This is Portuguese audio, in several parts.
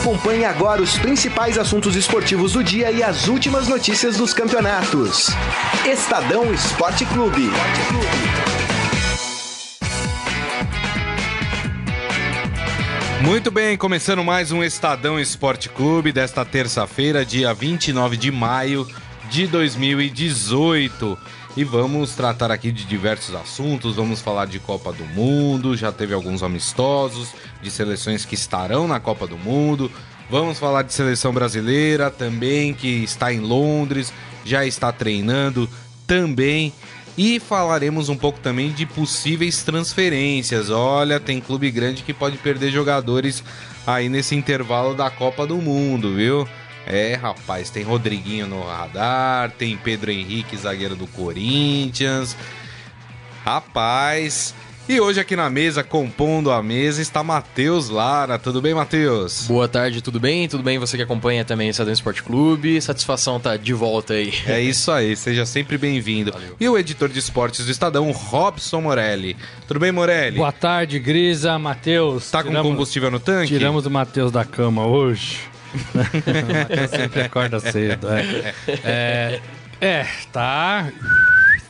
Acompanhe agora os principais assuntos esportivos do dia e as últimas notícias dos campeonatos. Estadão Esporte Clube. Muito bem, começando mais um Estadão Esporte Clube desta terça-feira, dia 29 de maio de 2018. E vamos tratar aqui de diversos assuntos, vamos falar de Copa do Mundo, já teve alguns amistosos, de seleções que estarão na Copa do Mundo. Vamos falar de seleção brasileira também, que está em Londres, já está treinando também. E falaremos um pouco também de possíveis transferências. Olha, tem clube grande que pode perder jogadores aí nesse intervalo da Copa do Mundo, viu? É, rapaz, tem Rodriguinho no radar, tem Pedro Henrique, zagueiro do Corinthians. Rapaz, e hoje aqui na mesa, compondo a mesa, está Matheus Lara. Tudo bem, Matheus? Boa tarde, tudo bem? Tudo bem você que acompanha também o Estadão Esporte Clube. Satisfação tá de volta aí. É isso aí, seja sempre bem-vindo. E o editor de esportes do Estadão, Robson Morelli. Tudo bem, Morelli? Boa tarde, Grisa, Matheus. Tá com combustível no tanque? Tiramos o Matheus da cama hoje. Sempre acorda cedo. É, é, é tá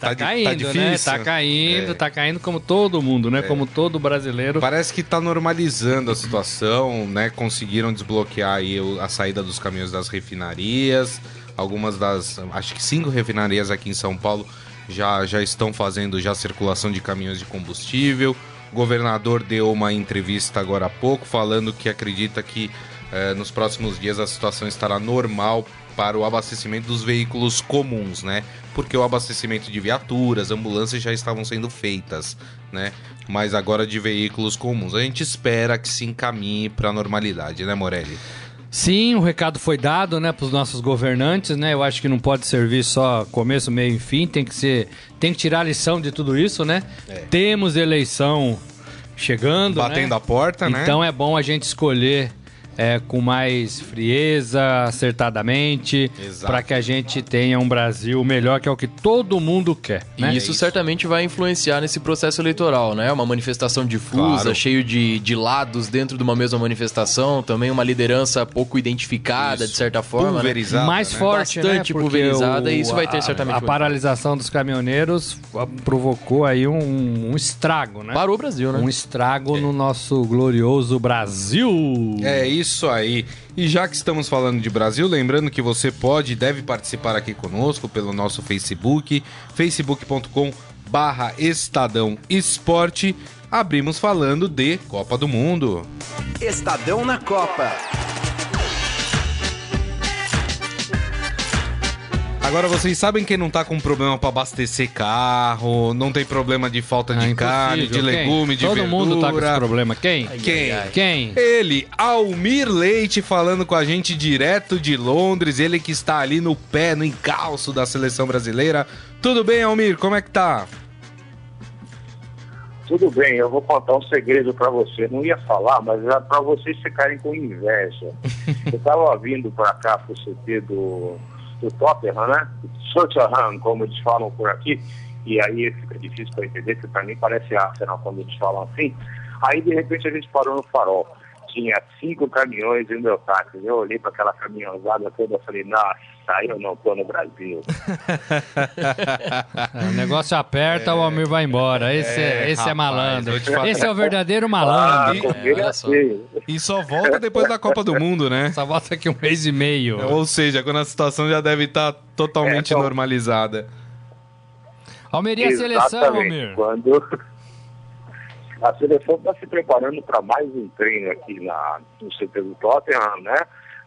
Tá, tá, caindo, tá difícil. né? Tá caindo, é. tá caindo como todo mundo, né? É. Como todo brasileiro. Parece que tá normalizando a situação, né? Conseguiram desbloquear aí a saída dos caminhões das refinarias. Algumas das, acho que cinco refinarias aqui em São Paulo já, já estão fazendo já circulação de caminhões de combustível. O governador deu uma entrevista agora há pouco falando que acredita que eh, nos próximos dias a situação estará normal para o abastecimento dos veículos comuns, né? Porque o abastecimento de viaturas, ambulâncias já estavam sendo feitas, né? Mas agora de veículos comuns. A gente espera que se encaminhe para a normalidade, né, Morelli? Sim, o recado foi dado, né, para os nossos governantes, né? Eu acho que não pode servir só começo, meio e fim, tem que ser, tem que tirar a lição de tudo isso, né? É. Temos eleição chegando, batendo né? a porta, né? Então é bom a gente escolher é, com mais frieza, acertadamente, para que a gente tenha um Brasil melhor, que é o que todo mundo quer. Né? E isso, é isso, certamente vai influenciar nesse processo eleitoral, né? Uma manifestação difusa, claro. cheio de, de lados dentro de uma mesma manifestação, também uma liderança pouco identificada, isso. de certa forma. Né? Pulverizada. Né? Mais forte, Bastante né? pulverizada, o, e isso vai ter certamente. A, a paralisação dos caminhoneiros provocou aí um, um, estrago, né? Para o Brasil, né? Um estrago é. no nosso glorioso Brasil. É isso isso aí. E já que estamos falando de Brasil, lembrando que você pode e deve participar aqui conosco pelo nosso Facebook, facebook.com barra Estadão Esporte. Abrimos falando de Copa do Mundo. Estadão na Copa. Agora vocês sabem quem não tá com problema para abastecer carro, não tem problema de falta de ah, carne, de legume, de Todo verdura. mundo tá com esse problema. Quem? Quem? Quem? Ele, Almir Leite, falando com a gente direto de Londres. Ele que está ali no pé, no encalço da seleção brasileira. Tudo bem, Almir? Como é que tá? Tudo bem, eu vou contar um segredo para você. Não ia falar, mas é para vocês ficarem com inveja. eu estava vindo para cá pro CT do do Tottenham, né? Tottenham, como eles falam por aqui, e aí fica difícil para entender, porque para mim parece Arsenal quando eles falam assim. Aí de repente a gente parou no farol. Tinha cinco caminhões e o meu táxi. Eu olhei para aquela caminhãozada toda e falei, nossa, aí eu não tô no Brasil. o negócio aperta, é, o Almir vai embora. Esse é, é esse rapaz, é malandro. Esse é o verdadeiro malandro. Ah, e, assim. e só volta depois da Copa do Mundo, né? Só volta aqui um mês e meio. Ou seja, quando a situação já deve estar tá totalmente é, então... normalizada. Almir e a seleção, Almir? Quando a seleção está se preparando para mais um treino aqui na, no CT do Tottenham, né?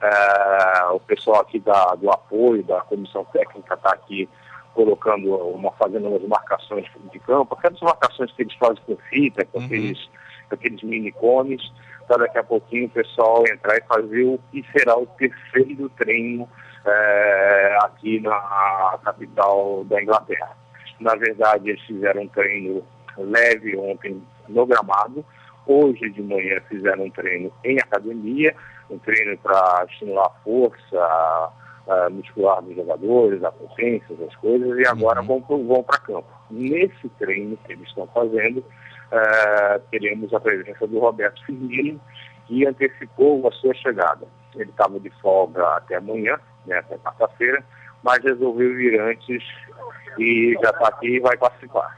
É, o pessoal aqui da, do apoio, da comissão técnica está aqui colocando uma, fazendo umas marcações de campo, aquelas marcações que eles fazem com fita, com uhum. aqueles, aqueles mini cones, para daqui a pouquinho o pessoal entrar e fazer o que será o terceiro treino é, aqui na capital da Inglaterra. Na verdade, eles fizeram um treino leve ontem no gramado. Hoje de manhã fizeram um treino em academia, um treino para estimular a força a, muscular dos jogadores, a potência, as coisas, e agora uhum. vão, vão para campo. Nesse treino que eles estão fazendo, é, teremos a presença do Roberto Firmino, que antecipou a sua chegada. Ele estava de folga até amanhã, né, até quarta-feira, mas resolveu vir antes e já está aqui e vai participar.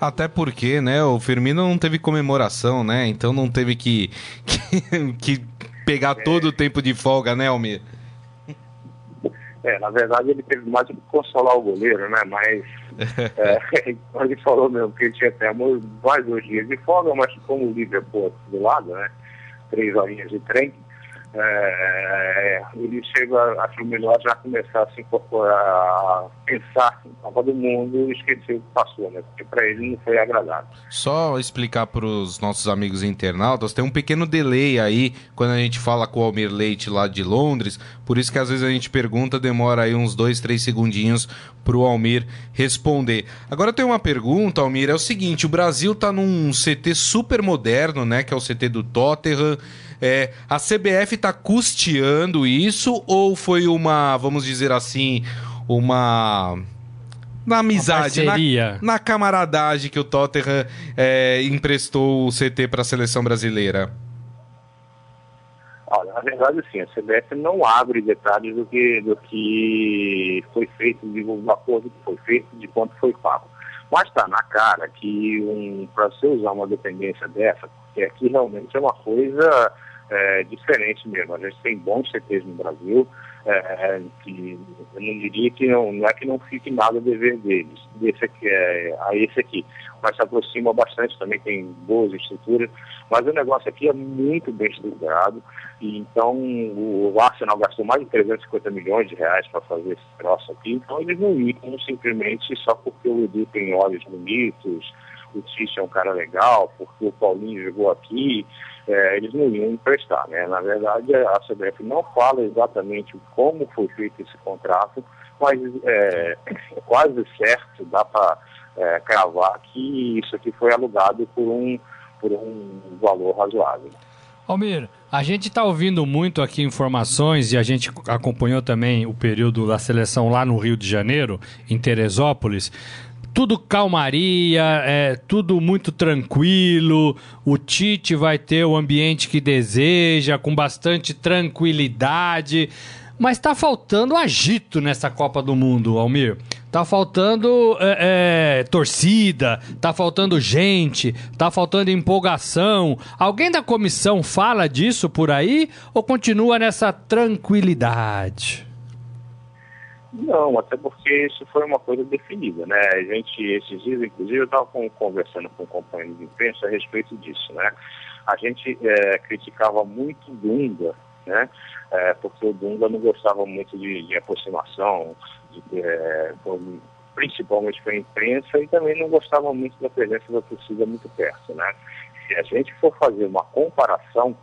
Até porque, né, o Firmino não teve comemoração, né? Então não teve que, que, que pegar é. todo o tempo de folga, né, Almir? É, na verdade ele teve mais que consolar o goleiro, né? Mas é, ele falou mesmo que ele tinha até mais dois dias de folga, mas como o Liverpool do lado, né? Três horinhas de trem, é, ele chega, acho melhor já começar a se incorporar, a pensar em Copa do Mundo e esquecer o que passou, né? Porque para ele não foi agradável. Só explicar para os nossos amigos internautas, tem um pequeno delay aí quando a gente fala com o Almir Leite lá de Londres, por isso que às vezes a gente pergunta, demora aí uns dois, três segundinhos para o Almir responder. Agora tem uma pergunta, Almir, é o seguinte, o Brasil está num CT super moderno, né, que é o CT do Tottenham, é, a CBF está custeando isso ou foi uma, vamos dizer assim, uma na amizade, na, na, camaradagem que o Tottenham é, emprestou o CT para a seleção brasileira? Olha, na verdade, sim, a CBF não abre detalhes do que, do que foi feito, do acordo que foi feito, de quanto foi pago. Mas está na cara que um, para você usar uma dependência dessa, porque aqui realmente é uma coisa é, diferente mesmo. A gente tem bons CTs no Brasil, é, que eu não diria que não, não é que não fique nada a dever deles, desse aqui, é, a esse aqui, mas se aproxima bastante, também tem boas estruturas, mas o negócio aqui é muito bem estruturado, e então o Arsenal gastou mais de 350 milhões de reais para fazer esse troço aqui, então eles não iam simplesmente só porque o Edu tem olhos bonitos, o Tite é um cara legal, porque o Paulinho jogou aqui, é, eles não iam emprestar. Né? Na verdade, a CBF não fala exatamente como foi feito esse contrato, mas é, é quase certo, dá para é, cravar que isso aqui foi alugado por um, por um valor razoável. Almir, a gente está ouvindo muito aqui informações e a gente acompanhou também o período da seleção lá no Rio de Janeiro, em Teresópolis tudo calmaria, é tudo muito tranquilo. O Tite vai ter o ambiente que deseja, com bastante tranquilidade. Mas tá faltando agito nessa Copa do Mundo, Almir. Tá faltando é, é, torcida, tá faltando gente, tá faltando empolgação. Alguém da comissão fala disso por aí ou continua nessa tranquilidade? Não, até porque isso foi uma coisa definida, né? A gente, esses dias, inclusive, eu estava conversando com um companheiro de imprensa a respeito disso, né? A gente é, criticava muito Dunga, né? É, porque o Dunga não gostava muito de, de aproximação, de, é, principalmente com a imprensa, e também não gostava muito da presença da torcida muito perto, né? Se a gente for fazer uma comparação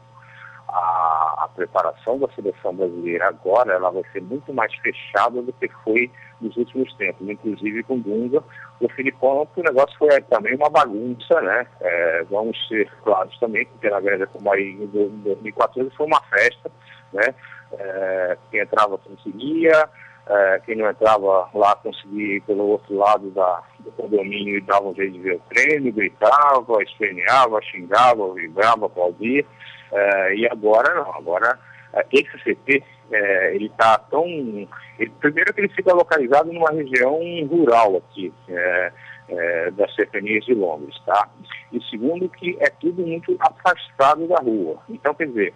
a, a, preparação da seleção brasileira agora ela vai ser muito mais fechada do que foi nos últimos tempos, inclusive com Dunga. O Filipão, o negócio foi também uma bagunça, né? É, vamos ser claros também, porque na verdade, como aí em 2014 foi uma festa, né? É, quem entrava conseguia, é, quem não entrava lá conseguia ir pelo outro lado da, do condomínio e dava um jeito de ver o treino, gritava, esperneava, xingava, vibrava, aplaudia. É, e agora não, agora é, esse CT é, ele está tão. Ele, primeiro que ele fica localizado numa região rural aqui, é, é, das cercanias de Londres, tá? E segundo que é tudo muito afastado da rua. Então, quer dizer,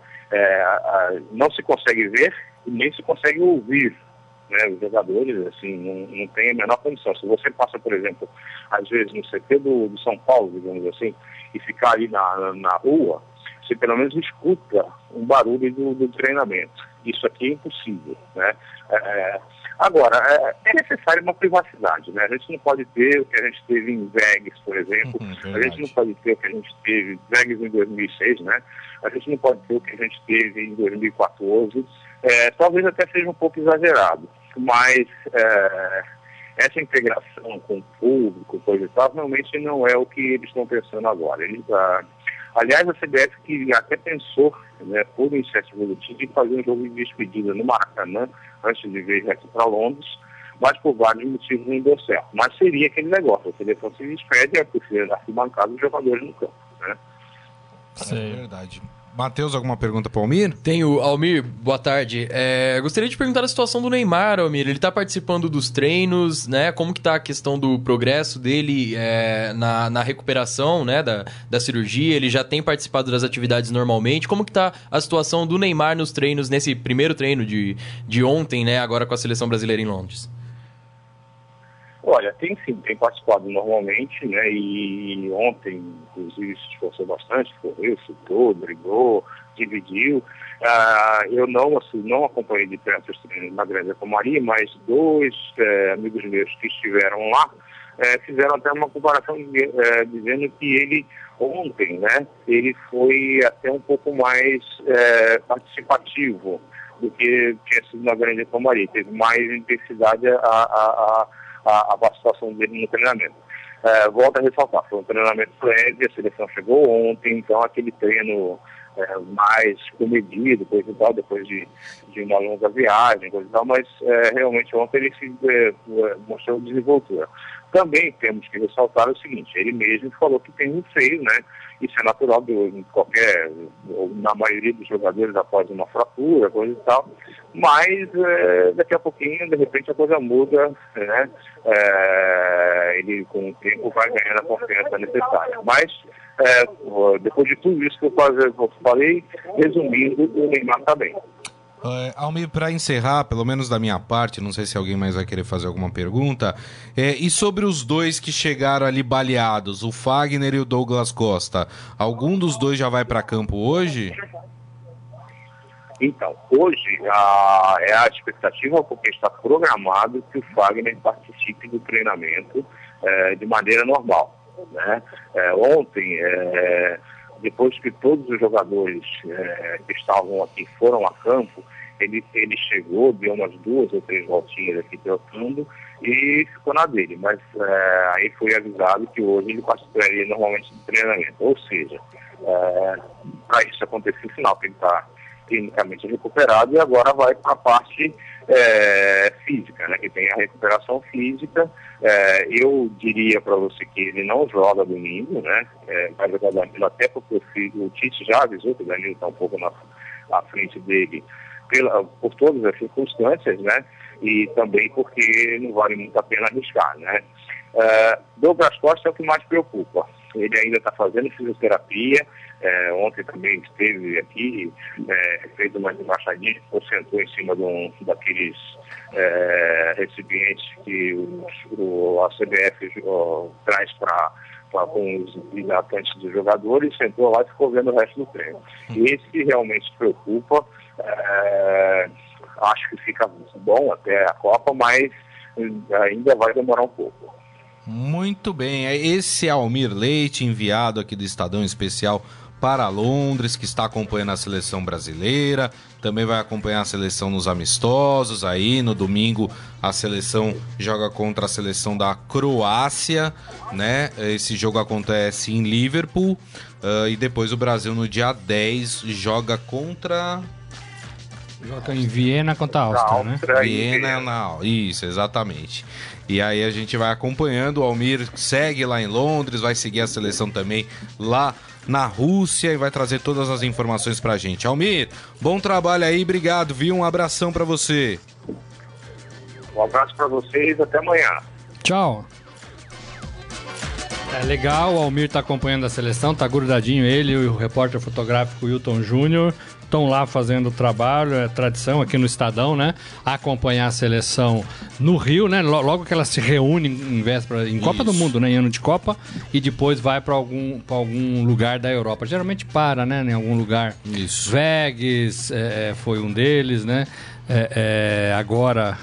não se consegue ver e nem se consegue ouvir né, os jogadores, assim, não, não tem a menor condição. Se você passa, por exemplo, às vezes no CT do, do São Paulo, digamos assim, e ficar ali na, na rua, você pelo menos escuta um barulho do, do treinamento. Isso aqui é impossível. Né? É, é agora, é, é, necessário uma privacidade. Né? A gente não pode ter o que a gente teve em Vegas, por exemplo. Uhum, a gente não pode ter o que a gente teve Vegas em 2006, né? A gente não pode ter o que a gente teve em 2014. É, talvez até seja um pouco exagerado, mas é, essa integração com o público, coisa e tal, realmente não é o que eles estão pensando agora. Eles, ah, Aliás, a CBF que até pensou, né, por iniciativa do time, em fazer um jogo de despedida no Maracanã, antes de vir aqui para Londres, mas por vários motivos não deu certo. Mas seria aquele negócio, a seleção se despede e a torcida arquibancada os jogadores no campo. Né? É verdade. Matheus, alguma pergunta para o Almir? Tenho. Almir, boa tarde. É, gostaria de perguntar a situação do Neymar, Almir. Ele está participando dos treinos, né? Como que tá a questão do progresso dele é, na, na recuperação, né? Da, da cirurgia. Ele já tem participado das atividades normalmente. Como que tá a situação do Neymar nos treinos, nesse primeiro treino de, de ontem, né? Agora com a seleção brasileira em Londres? Olha, tem sim, tem participado normalmente, né? E ontem, inclusive, se esforçou bastante, correu, chutou, brigou, dividiu. Ah, eu não, assim, não acompanhei de perto treinos na Grande Comaria, mas dois é, amigos meus que estiveram lá é, fizeram até uma comparação é, dizendo que ele ontem, né, ele foi até um pouco mais participativo do que tinha sido na Grande Comaria. Teve mais intensidade a, a, a a, a participação dele no treinamento. É, volto a ressaltar, foi um treinamento leve, a seleção chegou ontem, então aquele treino é, mais comedido, coisa tal, depois de, de uma longa viagem, coisa e tal, mas é, realmente ontem ele se é, mostrou desenvoltura. Também temos que ressaltar o seguinte, ele mesmo falou que tem um feio, né? Isso é natural de qualquer, na maioria dos jogadores após uma fratura, coisa e tal. Mas é, daqui a pouquinho, de repente, a coisa muda, né? É, ele com o tempo vai ganhando a confiança necessária. Mas é, depois de tudo isso que eu falei, resumindo, o Neymar está bem. Uh, Almir, para encerrar, pelo menos da minha parte, não sei se alguém mais vai querer fazer alguma pergunta, é, e sobre os dois que chegaram ali baleados, o Fagner e o Douglas Costa, algum dos dois já vai para campo hoje? Então, hoje a, é a expectativa porque está programado que o Fagner participe do treinamento é, de maneira normal. Né? É, ontem, é, depois que todos os jogadores é, que estavam aqui foram a campo, ele, ele chegou, deu umas duas ou três voltinhas aqui trocando e ficou na dele. Mas é, aí foi avisado que hoje ele participaria normalmente do treinamento. Ou seja, é, para isso acontecer no final, que ele está clinicamente recuperado e agora vai para a parte é, física, né, que tem a recuperação física. É, eu diria para você que ele não joga domingo, né, é, vai jogar Danilo até porque o, Tite já avisou que o Danilo está um pouco na, à frente dele pela, por todas as circunstâncias, né, e também porque não vale muito a pena arriscar, né. É, Douglas Costa é o que mais preocupa. Ele ainda está fazendo fisioterapia, é, ontem também esteve aqui, é, fez uma embaixadinha, sentou em cima de um, daqueles é, recipientes que o, a CBF traz para com os hidratantes dos jogadores, sentou lá e ficou vendo o resto do treino. Esse realmente preocupa, é, acho que fica bom até a Copa, mas ainda vai demorar um pouco. Muito bem, é esse é Almir Leite, enviado aqui do Estadão Especial para Londres, que está acompanhando a seleção brasileira, também vai acompanhar a seleção nos amistosos. Aí no domingo a seleção joga contra a seleção da Croácia, né? Esse jogo acontece em Liverpool. Uh, e depois o Brasil no dia 10 joga contra. Joga em Viena contra a Áustria, né? Viena, na... isso, exatamente. E aí a gente vai acompanhando. O Almir segue lá em Londres, vai seguir a seleção também lá na Rússia e vai trazer todas as informações pra gente. Almir, bom trabalho aí, obrigado, viu? Um abração para você. Um abraço para vocês, até amanhã. Tchau. É legal, o Almir tá acompanhando a seleção, tá grudadinho ele e o repórter fotográfico Wilton Júnior estão lá fazendo o trabalho, é tradição aqui no Estadão, né? Acompanhar a seleção no Rio, né? Logo que ela se reúne em véspera, em Copa do Mundo, né? Em ano de Copa, e depois vai para algum, algum lugar da Europa. Geralmente para, né? Em algum lugar. Isso. Vegas é, é foi um deles, né? É, é, agora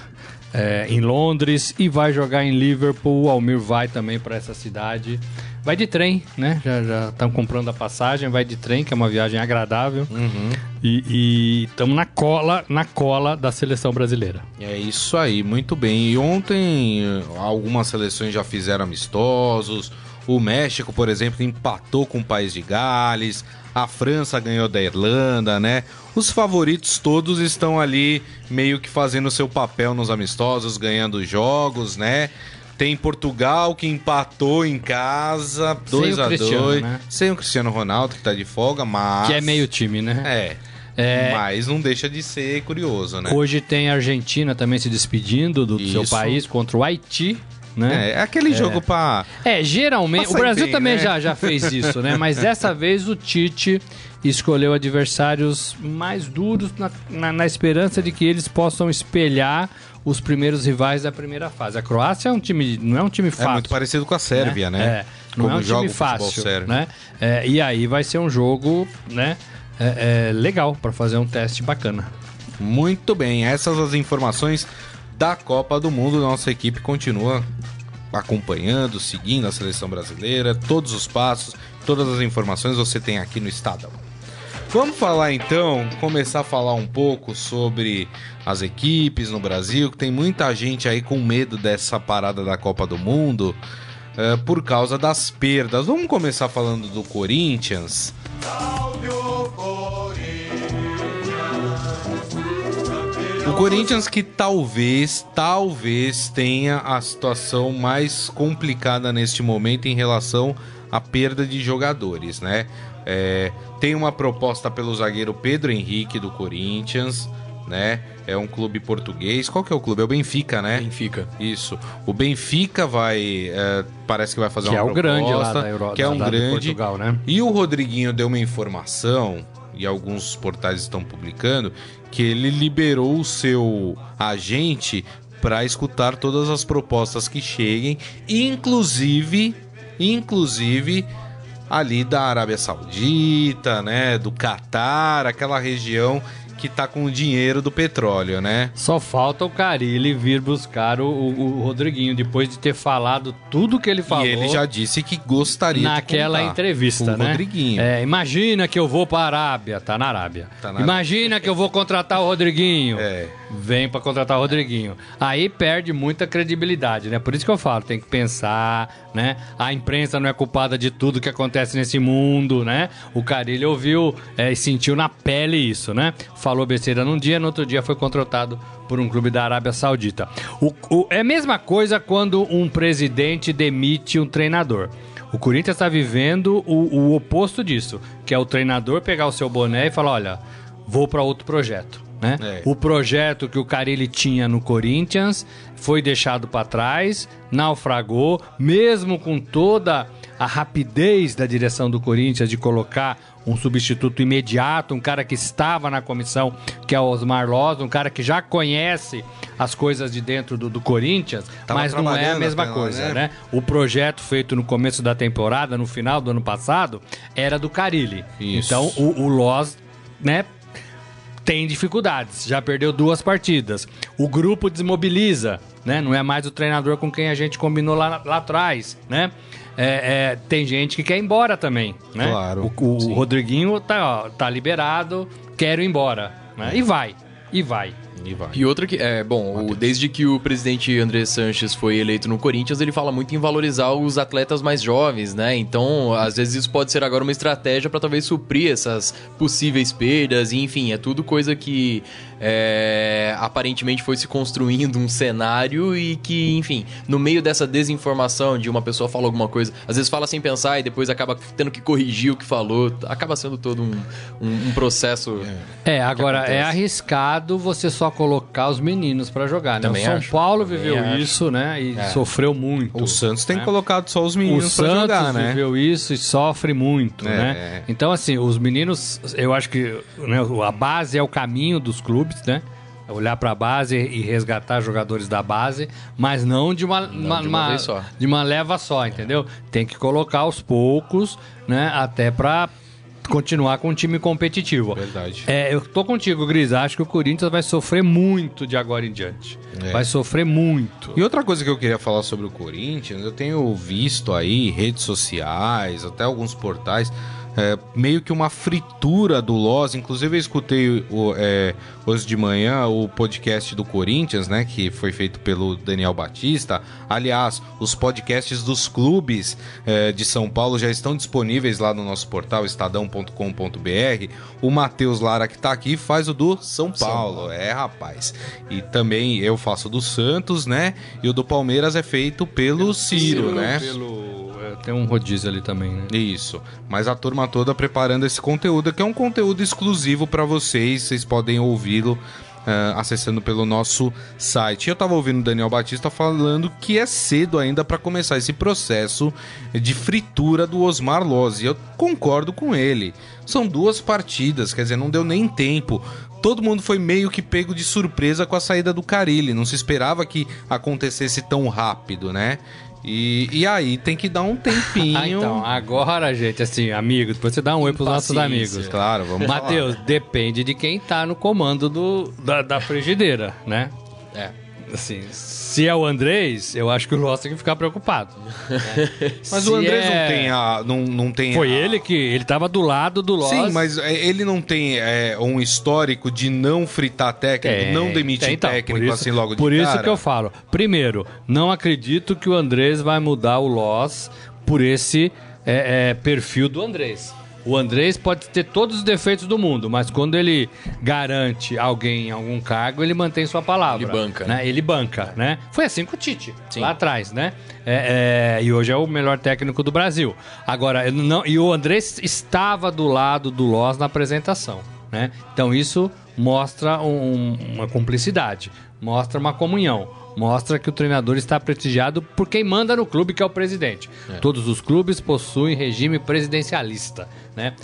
é, em Londres e vai jogar em Liverpool. O Almir vai também para essa cidade. Vai de trem, né? Já estão comprando a passagem, vai de trem, que é uma viagem agradável. Uhum. E estamos na cola, na cola da seleção brasileira. É isso aí, muito bem. E ontem algumas seleções já fizeram amistosos, O México, por exemplo, empatou com o País de Gales. A França ganhou da Irlanda, né? Os favoritos todos estão ali meio que fazendo seu papel nos amistosos, ganhando jogos, né? Tem Portugal que empatou em casa, 2 a 2 né? Sem o Cristiano Ronaldo, que tá de folga, mas. Que é meio time, né? É. É... Mas não deixa de ser curioso, né? Hoje tem a Argentina também se despedindo do Isso. seu país contra o Haiti. Né? É, é aquele é. jogo para. É, geralmente. o Brasil bem, também né? já, já fez isso, né? Mas dessa vez o Tite escolheu adversários mais duros na, na, na, esperança de que eles possam espelhar os primeiros rivais da primeira fase. A Croácia é um time, não é um time fácil. É muito parecido com a Sérvia, né? né? É, não Como é um time fácil, né? É, e aí vai ser um jogo, né? É, é legal para fazer um teste bacana. Muito bem, essas as informações da Copa do Mundo. Nossa equipe continua acompanhando, seguindo a seleção brasileira, todos os passos, todas as informações você tem aqui no Estadão. Vamos falar então, começar a falar um pouco sobre as equipes no Brasil, que tem muita gente aí com medo dessa parada da Copa do Mundo uh, por causa das perdas. Vamos começar falando do Corinthians. Salve O Corinthians que talvez, talvez tenha a situação mais complicada neste momento em relação à perda de jogadores, né? É, tem uma proposta pelo zagueiro Pedro Henrique do Corinthians, né? É um clube português. Qual que é o clube? É o Benfica, né? Benfica. Isso. O Benfica vai, é, parece que vai fazer que uma é proposta, grande lá da Europa, que é um grande. Portugal, né? E o Rodriguinho deu uma informação e alguns portais estão publicando que ele liberou o seu agente para escutar todas as propostas que cheguem, inclusive, inclusive ali da Arábia Saudita, né, do Catar, aquela região que tá com o dinheiro do petróleo, né? Só falta o Carilli vir buscar o, o, o, Rodriguinho, depois de ter falado tudo que ele falou. E ele já disse que gostaria Naquela entrevista, o né? Rodriguinho. É, imagina que eu vou para a Arábia, tá na Arábia. Tá na imagina que eu vou contratar o Rodriguinho. É. Vem para contratar o Rodriguinho. Aí perde muita credibilidade, né? Por isso que eu falo, tem que pensar, né? A imprensa não é culpada de tudo que acontece nesse mundo, né? O Carilli ouviu é, e sentiu na pele isso, né? falou besteira num dia, no outro dia foi contratado por um clube da Arábia Saudita. O, o, é a mesma coisa quando um presidente demite um treinador. O Corinthians está vivendo o, o oposto disso, que é o treinador pegar o seu boné e falar: olha, vou para outro projeto. Né? É. O projeto que o Carilli tinha no Corinthians foi deixado para trás, naufragou, mesmo com toda a rapidez da direção do Corinthians de colocar um substituto imediato, um cara que estava na comissão, que é o Osmar Loz, um cara que já conhece as coisas de dentro do, do Corinthians, Tava mas não é a mesma coisa, né? né? O projeto feito no começo da temporada, no final do ano passado, era do Carilli. Isso. Então o, o Loz, né, tem dificuldades, já perdeu duas partidas. O grupo desmobiliza, né? Não é mais o treinador com quem a gente combinou lá, lá atrás, né? É, é, tem gente que quer ir embora também, né? Claro. O, o Rodriguinho tá, ó, tá liberado, quero ir embora, né? E vai, e vai. E, vai. e outra que, é, bom, o, desde que o presidente André Sanches foi eleito no Corinthians, ele fala muito em valorizar os atletas mais jovens, né? Então, às vezes isso pode ser agora uma estratégia para talvez suprir essas possíveis perdas, e, enfim, é tudo coisa que é, aparentemente foi se construindo um cenário e que, enfim, no meio dessa desinformação de uma pessoa fala alguma coisa, às vezes fala sem pensar e depois acaba tendo que corrigir o que falou, acaba sendo todo um, um, um processo. É, agora é arriscado você só colocar os meninos para jogar, né? Também o São acho. Paulo viveu Também isso, acho. né? E é. sofreu muito. O Santos tem né? colocado só os meninos para jogar, né? O Santos viveu isso e sofre muito, é. né? Então, assim, os meninos, eu acho que né, a base é o caminho dos clubes clubes, né? Olhar para a base e resgatar jogadores da base, mas não de uma, não uma, de, uma uma, de uma leva só, entendeu? Tem que colocar aos poucos, né? Até para continuar com um time competitivo. Verdade. É, eu tô contigo, Gris. Acho que o Corinthians vai sofrer muito de agora em diante. É. Vai sofrer muito. E outra coisa que eu queria falar sobre o Corinthians, eu tenho visto aí redes sociais, até alguns portais é, meio que uma fritura do Loss. Inclusive, eu escutei o, é, hoje de manhã o podcast do Corinthians, né? Que foi feito pelo Daniel Batista. Aliás, os podcasts dos clubes é, de São Paulo já estão disponíveis lá no nosso portal estadão.com.br. O Matheus Lara, que está aqui, faz o do São Paulo. São. É, rapaz. E também eu faço do Santos, né? E o do Palmeiras é feito pelo Ciro, Ciro né? Pelo tem um rodízio ali também, né? Isso. Mas a turma toda preparando esse conteúdo, que é um conteúdo exclusivo para vocês. Vocês podem ouvi-lo Uh, acessando pelo nosso site. Eu tava ouvindo o Daniel Batista falando que é cedo ainda para começar esse processo de fritura do Osmar Loz. E eu concordo com ele. São duas partidas, quer dizer, não deu nem tempo. Todo mundo foi meio que pego de surpresa com a saída do Carilli. Não se esperava que acontecesse tão rápido, né? E, e aí tem que dar um tempinho. ah, então, agora, gente, assim, amigo, depois você dá um oi pros nossos amigos. Claro, vamos Matheus, depende de quem tá no comando do, da, da frigideira, né? É. Assim, se é o Andrés, eu acho que o Loss tem que ficar preocupado. Mas o Andrés é... não tem a. Não, não tem Foi a... ele que. Ele tava do lado do Loss. Sim, mas é, ele não tem é, um histórico de não fritar técnico, tem, não demitir então, técnico isso, assim logo de Por isso cara. que eu falo. Primeiro, não acredito que o Andrés vai mudar o Loss por esse é, é, perfil do Andrés. O Andrés pode ter todos os defeitos do mundo, mas quando ele garante alguém em algum cargo, ele mantém sua palavra. Ele banca. Né? Ele banca, né? Foi assim com o Tite, Sim. lá atrás, né? É, é, e hoje é o melhor técnico do Brasil. Agora, não, e o Andrés estava do lado do Loss na apresentação, né? Então isso mostra um, uma cumplicidade, mostra uma comunhão mostra que o treinador está prestigiado por quem manda no clube, que é o presidente. É. Todos os clubes possuem regime presidencialista, né?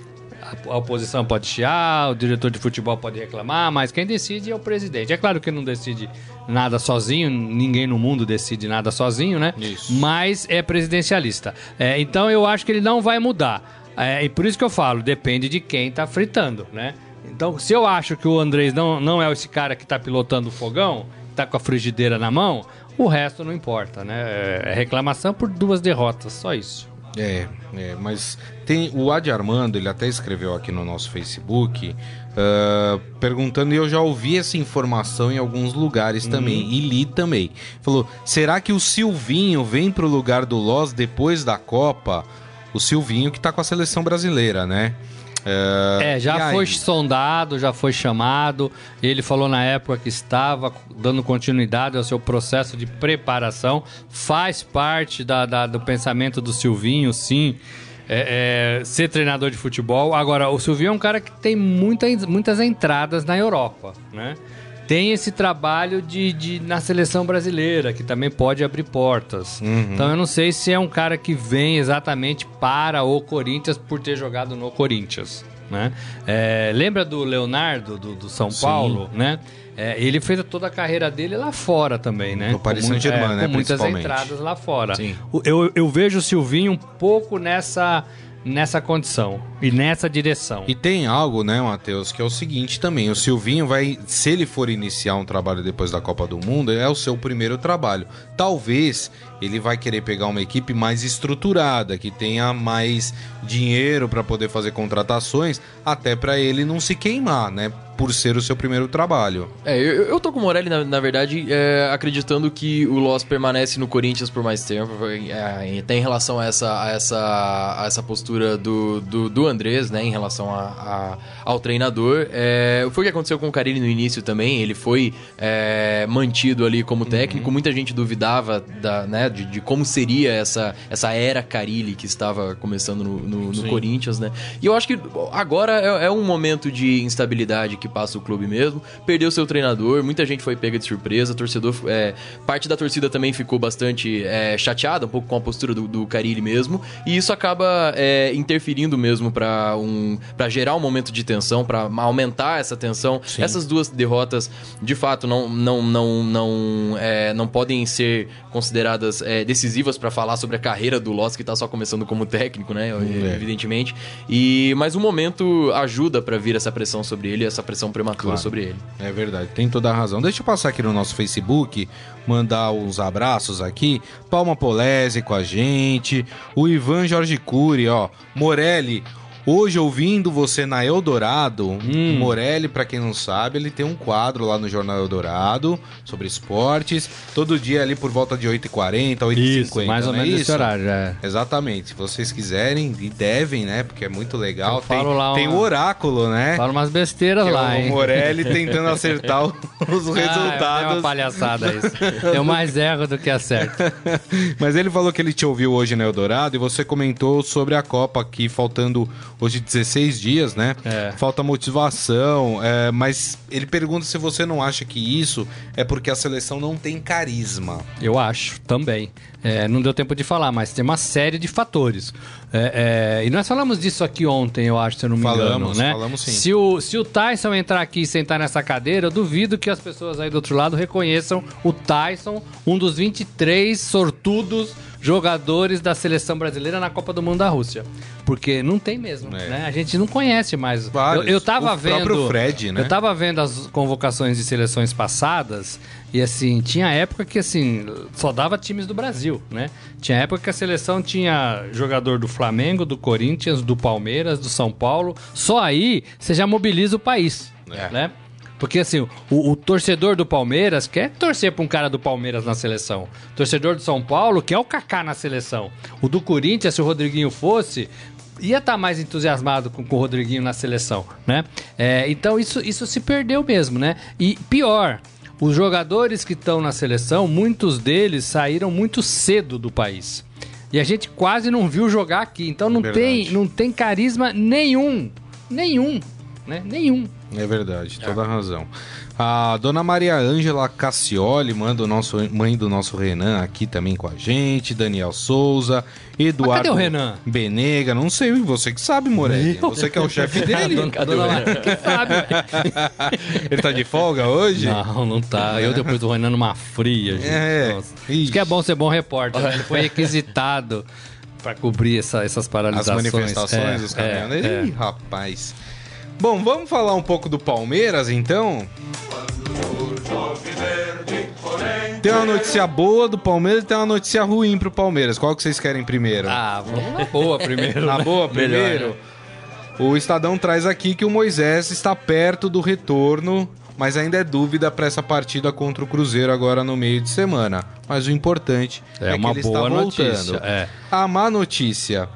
A oposição pode chiar, o diretor de futebol pode reclamar, mas quem decide é o presidente. É claro que não decide nada sozinho, ninguém no mundo decide nada sozinho, né? Isso. Mas é presidencialista. É, então eu acho que ele não vai mudar. É, e por isso que eu falo, depende de quem está fritando, né? Então, se eu acho que o Andrés não, não é esse cara que está pilotando o fogão, tá com a frigideira na mão, o resto não importa, né? É reclamação por duas derrotas, só isso. É, é mas tem o Adi Armando, ele até escreveu aqui no nosso Facebook, uh, perguntando, e eu já ouvi essa informação em alguns lugares também, uhum. e li também. Falou: será que o Silvinho vem pro lugar do Loz depois da Copa? O Silvinho que tá com a seleção brasileira, né? É, é já foi sondado, já foi chamado. Ele falou na época que estava dando continuidade ao seu processo de preparação. Faz parte da, da do pensamento do Silvinho, sim. É, é, ser treinador de futebol. Agora, o Silvinho é um cara que tem muita, muitas entradas na Europa, né? Tem esse trabalho de, de, na seleção brasileira, que também pode abrir portas. Uhum. Então eu não sei se é um cara que vem exatamente para o Corinthians por ter jogado no Corinthians. Né? É, lembra do Leonardo, do, do São Sim. Paulo, né? É, ele fez toda a carreira dele lá fora também, né? No Paris Saint-Germain, é, né? Com muitas entradas lá fora. Sim. Eu, eu vejo o Silvinho um pouco nessa nessa condição e nessa direção. E tem algo, né, Matheus, que é o seguinte também: o Silvinho vai, se ele for iniciar um trabalho depois da Copa do Mundo, é o seu primeiro trabalho. Talvez ele vai querer pegar uma equipe mais estruturada, que tenha mais dinheiro para poder fazer contratações, até para ele não se queimar, né? Por ser o seu primeiro trabalho. É, eu, eu tô com o Morelli, na, na verdade, é, acreditando que o Loss permanece no Corinthians por mais tempo, é, até em relação a essa, a essa, a essa postura do, do, do Andrés, né? Em relação a, a ao treinador. É, foi o que aconteceu com o Carilli no início também, ele foi é, mantido ali como técnico, uhum. muita gente duvidava da, né, de, de, como seria essa, essa era Carilli que estava começando no, no, no Corinthians, né? E eu acho que agora é, é, um momento de instabilidade que passa o clube mesmo. Perdeu seu treinador, muita gente foi pega de surpresa, torcedor, é, parte da torcida também ficou bastante é, chateada um pouco com a postura do, do Carilli mesmo, e isso acaba é, interferindo mesmo para um, pra gerar um momento de tensão, para aumentar essa tensão. Sim. Essas duas derrotas, de fato, não, não, não, não, é, não podem ser consideradas é, decisivas para falar sobre a carreira do Loss, que tá só começando como técnico, né? É. Evidentemente. E, mas o momento ajuda para vir essa pressão sobre ele, essa pressão prematura claro. sobre ele. É verdade, tem toda a razão. Deixa eu passar aqui no nosso Facebook, mandar uns abraços aqui. Palma Polese com a gente, o Ivan Jorge Cury, ó. Morelli, Hoje, ouvindo você na Eldorado, hum. Morelli, para quem não sabe, ele tem um quadro lá no Jornal Eldorado sobre esportes. Todo dia ali por volta de 8h40, 8h50. mais ou é menos esse horário, é. Exatamente. Se vocês quiserem e devem, né? Porque é muito legal. Eu tem, lá tem o oráculo, né? Fala umas besteiras lá, é o hein? O Morelli tentando acertar os ah, resultados. É uma palhaçada isso. Eu mais erro do que acerto. Mas ele falou que ele te ouviu hoje na Eldorado e você comentou sobre a Copa aqui, faltando hoje 16 dias, né? É. Falta motivação, é, mas ele pergunta se você não acha que isso é porque a seleção não tem carisma. Eu acho, também. É, não deu tempo de falar, mas tem uma série de fatores. É, é, e nós falamos disso aqui ontem, eu acho, se eu não me falamos, engano, né? Falamos sim. Se o, se o Tyson entrar aqui e sentar nessa cadeira, eu duvido que as pessoas aí do outro lado reconheçam o Tyson, um dos 23 sortudos jogadores da seleção brasileira na Copa do Mundo da Rússia. Porque não tem mesmo, é. né? A gente não conhece mais. Vários. Eu, eu tava o vendo. Fred, né? Eu tava vendo as convocações de seleções passadas e assim, tinha época que assim, só dava times do Brasil, né? Tinha época que a seleção tinha jogador do Flamengo, do Corinthians, do Palmeiras, do São Paulo. Só aí você já mobiliza o país, é. né? Porque assim, o, o, torcedor do Palmeiras quer torcer para um cara do Palmeiras na seleção. O torcedor do São Paulo quer o Kaká na seleção. O do Corinthians, se o Rodriguinho fosse, ia estar tá mais entusiasmado com, com, o Rodriguinho na seleção, né? É, então isso, isso se perdeu mesmo, né? E pior, os jogadores que estão na seleção, muitos deles saíram muito cedo do país. E a gente quase não viu jogar aqui. Então não, tem, não tem carisma nenhum. Nenhum. Né? Nenhum. É verdade, toda é. razão. A dona Maria Ângela Cassioli manda o nosso mãe do nosso Renan aqui também com a gente, Daniel Souza, Eduardo Mas cadê o Renan? Benega, não sei, você que sabe, Morelli. Você que é o chefe dele. a dona Maria que sabe. Ele tá de folga hoje? Não, não tá. Eu depois do Renan numa fria, gente. É. Isso que é bom ser bom repórter. Né? Ele foi requisitado para cobrir essa, essas paralisações. As manifestações, é, os caminhoneiros. É, é. Ih, rapaz. Bom, vamos falar um pouco do Palmeiras então? Tem uma notícia boa do Palmeiras e tem uma notícia ruim pro Palmeiras. Qual que vocês querem primeiro? Ah, vamos na boa primeiro. na boa primeiro? Melhor, né? O Estadão traz aqui que o Moisés está perto do retorno, mas ainda é dúvida para essa partida contra o Cruzeiro agora no meio de semana. Mas o importante é, é que ele está voltando. Notícia, é. A má notícia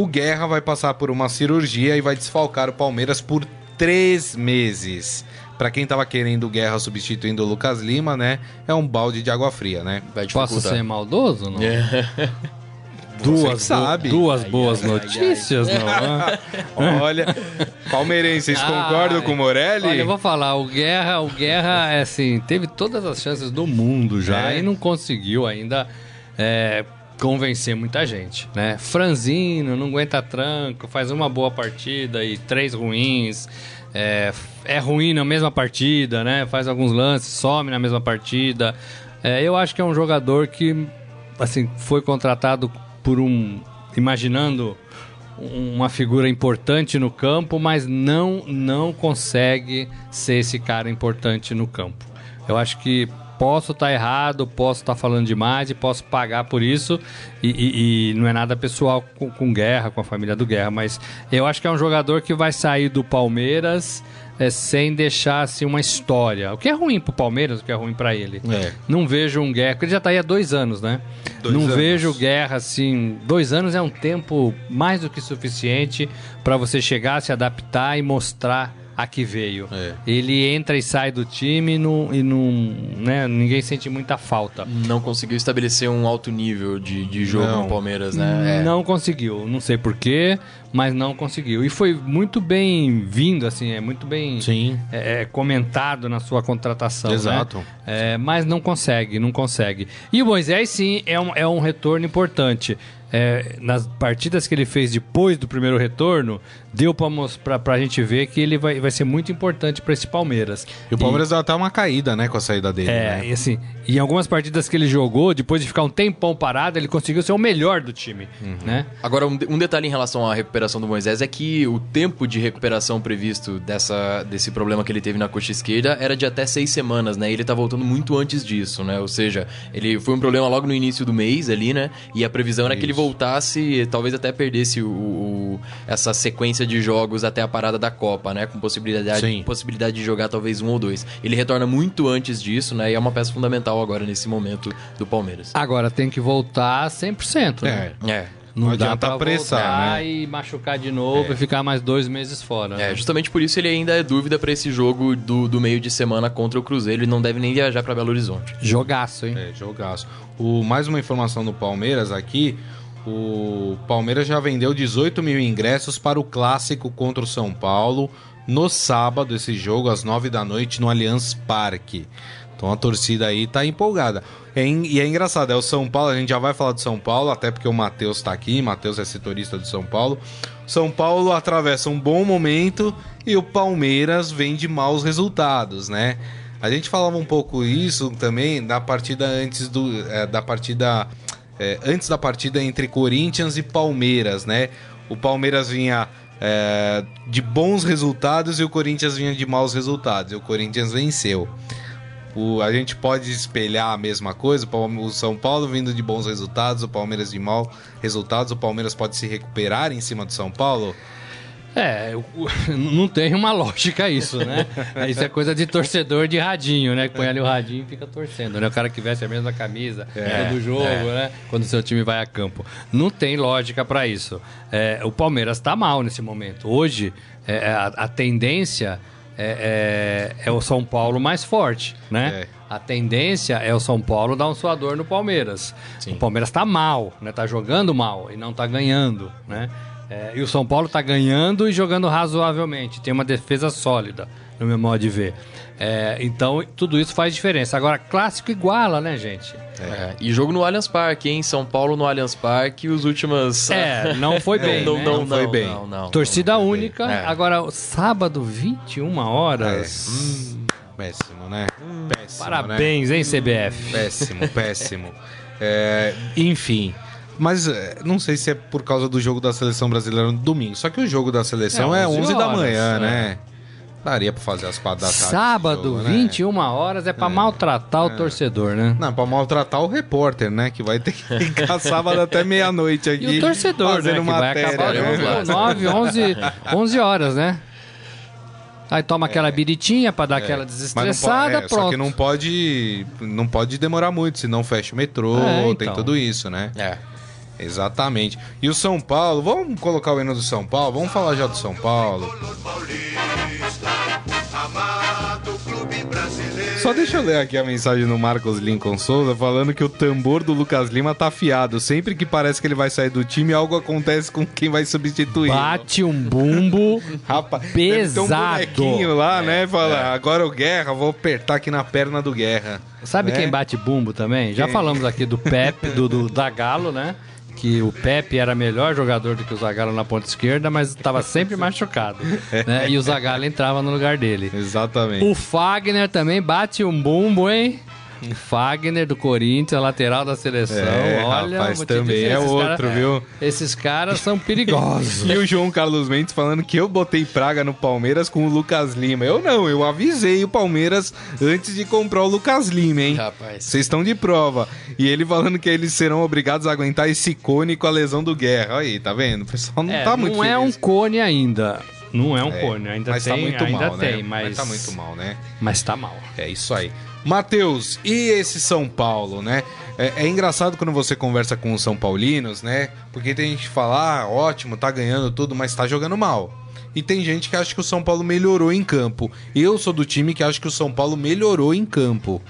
o Guerra vai passar por uma cirurgia e vai desfalcar o Palmeiras por três meses. Para quem tava querendo o Guerra substituindo o Lucas Lima, né? É um balde de água fria, né? Posso ser maldoso? Não? É. Duas, sabe. duas ai, boas ai, notícias, ai, não? olha, palmeirense, vocês concordam com o Morelli? Olha, eu vou falar, o Guerra, o Guerra, é assim, teve todas as chances do mundo já é. e não conseguiu ainda é, convencer muita gente, né? Franzino não aguenta tranco, faz uma boa partida e três ruins. É, é ruim na mesma partida, né? Faz alguns lances, some na mesma partida. É, eu acho que é um jogador que, assim, foi contratado por um, imaginando uma figura importante no campo, mas não não consegue ser esse cara importante no campo. Eu acho que posso estar tá errado, posso estar tá falando demais e posso pagar por isso. E, e, e não é nada pessoal com, com, Guerra, com a família do Guerra, mas eu acho que é um jogador que vai sair do Palmeiras é, sem deixar assim, uma história. O que é ruim pro Palmeiras, o que é ruim para ele. É. Não vejo um Guerra, porque ele já tá aí há dois anos, né? Dois não anos. vejo Guerra assim. Dois anos é um tempo mais do que suficiente para você chegar, se adaptar e mostrar a que veio. É. Ele entra e sai do time e, não, e não, né, ninguém sente muita falta. Não conseguiu estabelecer um alto nível de, de jogo não. no Palmeiras, né? É. Não conseguiu, não sei porquê, mas não conseguiu. E foi muito bem vindo, assim, é muito bem é, é, comentado na sua contratação. Né? Exato. Né? É, mas não consegue, não consegue. E o Moisés, sim, é um, é um retorno importante é, nas partidas que ele fez depois do primeiro retorno, deu para a gente ver que ele vai, vai ser muito importante para esse Palmeiras. E o Palmeiras e, deu até uma caída, né, com a saída dele. É, né? e assim, em algumas partidas que ele jogou, depois de ficar um tempão parado, ele conseguiu ser o melhor do time, uhum. né? Agora, um, um, detalhe em relação à recuperação do Moisés é que o tempo de recuperação previsto dessa, desse problema que ele teve na coxa esquerda era de até seis semanas, né? E ele tá voltando muito antes disso, né? Ou seja, ele foi um problema logo no início do mês ali, né? E a previsão era que ele voltasse, talvez até perdesse o, o, essa sequência de jogos até a parada da Copa, né? Com possibilidade, possibilidade de jogar talvez um ou dois. Ele retorna muito antes disso, né? E é uma peça fundamental agora nesse momento do Palmeiras. Agora tem que voltar 100%, né? É. é. Não, não dá pra pressar, né? e machucar de novo é. e ficar mais dois meses fora. É, né? justamente por isso ele ainda é dúvida para esse jogo do, do meio de semana contra o Cruzeiro. Ele não deve nem viajar para Belo Horizonte. Jogaço, hein? É, jogaço. O, mais uma informação do Palmeiras aqui. O Palmeiras já vendeu 18 mil ingressos para o clássico contra o São Paulo no sábado, esse jogo, às 9 da noite, no Allianz Parque. Então a torcida aí tá empolgada. É, e é engraçado, é o São Paulo, a gente já vai falar de São Paulo, até porque o Matheus tá aqui, Matheus é setorista de São Paulo. São Paulo atravessa um bom momento e o Palmeiras vem de maus resultados, né? A gente falava um pouco isso também da partida antes do. É, da partida. É, antes da partida entre Corinthians e Palmeiras, né? O Palmeiras vinha é, de bons resultados e o Corinthians vinha de maus resultados. E o Corinthians venceu. O, a gente pode espelhar a mesma coisa, o São Paulo vindo de bons resultados, o Palmeiras de maus resultados, o Palmeiras pode se recuperar em cima do São Paulo? É, não tem uma lógica isso, né? Isso é coisa de torcedor de radinho, né? Que põe ali o radinho e fica torcendo, né? O cara que veste a mesma camisa é, do jogo, é. né? Quando o seu time vai a campo. Não tem lógica para isso. É, o Palmeiras tá mal nesse momento. Hoje, é, a, a tendência é, é, é, o São Paulo mais forte, né? É. A tendência é o São Paulo dar um suador no Palmeiras. Sim. O Palmeiras tá mal, né? Tá jogando mal e não tá ganhando, né? É, e o São Paulo tá ganhando e jogando razoavelmente. Tem uma defesa sólida, no meu modo de ver. É, então, tudo isso faz diferença. Agora, clássico iguala, né, gente? É. E jogo no Allianz Parque, hein? São Paulo no Allianz Parque, os últimos. É, não foi bem. não, né? não, não, foi bem. Torcida única. É. Agora, sábado, 21 horas. Hum, péssimo, né? Hum, péssimo. Parabéns, né? hein, CBF? Péssimo, péssimo. É, enfim. Mas não sei se é por causa do jogo da seleção brasileira no domingo. Só que o jogo da seleção é 11, 11 horas, da manhã, né? Daria pra fazer as quatro da tarde. Sábado, jogo, né? 21 horas, é pra é. maltratar o é. torcedor, né? Não, pra maltratar o repórter, né? Que vai ter que ficar sábado até meia-noite aqui. E o torcedor, né? Que matéria, vai acabar né? 9, 11, 11 horas, né? Aí toma é. aquela biritinha pra dar é. aquela desestressada, é, pronto. Só que não pode, não pode demorar muito, senão fecha o metrô, é, então. tem tudo isso, né? É. Exatamente. E o São Paulo, vamos colocar o hino do São Paulo? Vamos falar já do São Paulo. Só deixa eu ler aqui a mensagem do Marcos Lincoln Souza falando que o tambor do Lucas Lima tá afiado. Sempre que parece que ele vai sair do time, algo acontece com quem vai substituir. Bate um bumbo Rapaz, pesado. um bonequinho lá, né? é, né? Fala, é. agora o Guerra, vou apertar aqui na perna do Guerra. Sabe né? quem bate bumbo também? Já falamos aqui do Pepe, do, do da Galo, né? Que o Pepe era melhor jogador do que o Zagallo na ponta esquerda, mas estava sempre machucado. né? E o Zagallo entrava no lugar dele. Exatamente. O Fagner também bate um bumbo, hein? Fagner do Corinthians, lateral da seleção. É, Olha, rapaz, também dizer, é outro, cara, viu? Esses caras são perigosos. e o João Carlos Mendes falando que eu botei praga no Palmeiras com o Lucas Lima. Eu não, eu avisei o Palmeiras antes de comprar o Lucas Lima, hein? Rapaz. Vocês estão de prova. E ele falando que eles serão obrigados a aguentar esse cone com a lesão do Guerra. Aí, tá vendo? O pessoal não é, tá muito Não é um cone ainda. Não é um é, cone, ainda mas tem, tá muito ainda mal, tem, né? mas... mas tá muito mal, né? Mas tá mal. É isso aí. Matheus, e esse São Paulo, né? É, é, engraçado quando você conversa com os São Paulinos, né? Porque tem gente que fala, ah, ótimo, tá ganhando tudo, mas tá jogando mal. E tem gente que acha que o São Paulo melhorou em campo. Eu sou do time que acha que o São Paulo melhorou em campo.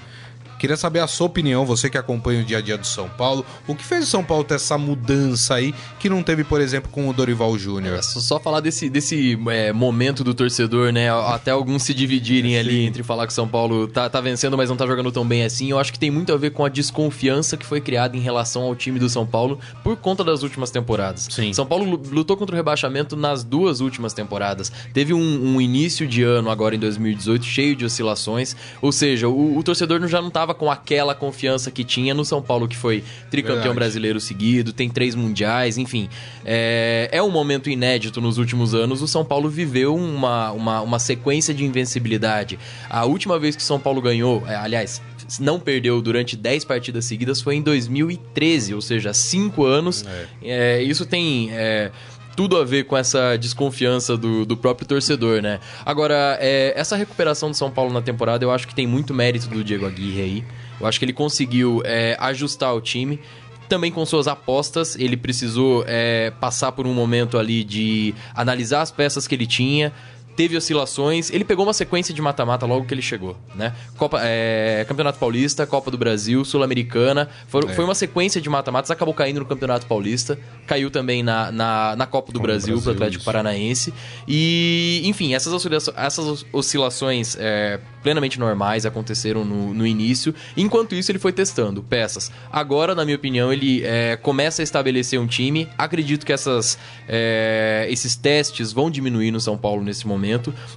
Queria saber a sua opinião, você que acompanha o dia a dia do São Paulo. O que fez o São Paulo ter essa mudança aí que não teve, por exemplo, com o Dorival Júnior? É, só falar desse, desse é, momento do torcedor, né? Até alguns se dividirem Sim. ali entre falar que o São Paulo tá, tá vencendo, mas não tá jogando tão bem assim. Eu acho que tem muito a ver com a desconfiança que foi criada em relação ao time do São Paulo por conta das últimas temporadas. Sim. São Paulo lutou contra o rebaixamento nas duas últimas temporadas. Teve um, um início de ano agora em 2018 cheio de oscilações. Ou seja, o, o torcedor já não tava com aquela confiança que tinha no São Paulo, que foi tricampeão Verdade. brasileiro seguido, tem três mundiais, enfim. É, é um momento inédito nos últimos anos. O São Paulo viveu uma, uma, uma sequência de invencibilidade. A última vez que o São Paulo ganhou, é, aliás, não perdeu durante 10 partidas seguidas foi em 2013, ou seja, 5 anos. É. É, isso tem é, tudo a ver com essa desconfiança do, do próprio torcedor, né? Agora, é, essa recuperação do São Paulo na temporada, eu acho que tem muito mérito do Diego Aguirre aí. Eu acho que ele conseguiu é, ajustar o time também com suas apostas. Ele precisou é, passar por um momento ali de analisar as peças que ele tinha, teve oscilações. Ele pegou uma sequência de mata-mata logo que ele chegou, né? Copa, é, Campeonato Paulista, Copa do Brasil, Sul-Americana. Foi, é. foi, uma sequência de mata-matas, acabou caindo no Campeonato Paulista, caiu também na, na, na Copa do Copa Brasil, Brasil pro Atlético isso. Paranaense. E, enfim, essas oscilações, essas oscilações é, plenamente normais aconteceram no, no, início. Enquanto isso, ele foi testando peças. Agora, na minha opinião, ele é, começa a estabelecer um time. Acredito que essas, é, esses testes vão diminuir no São Paulo nesse momento.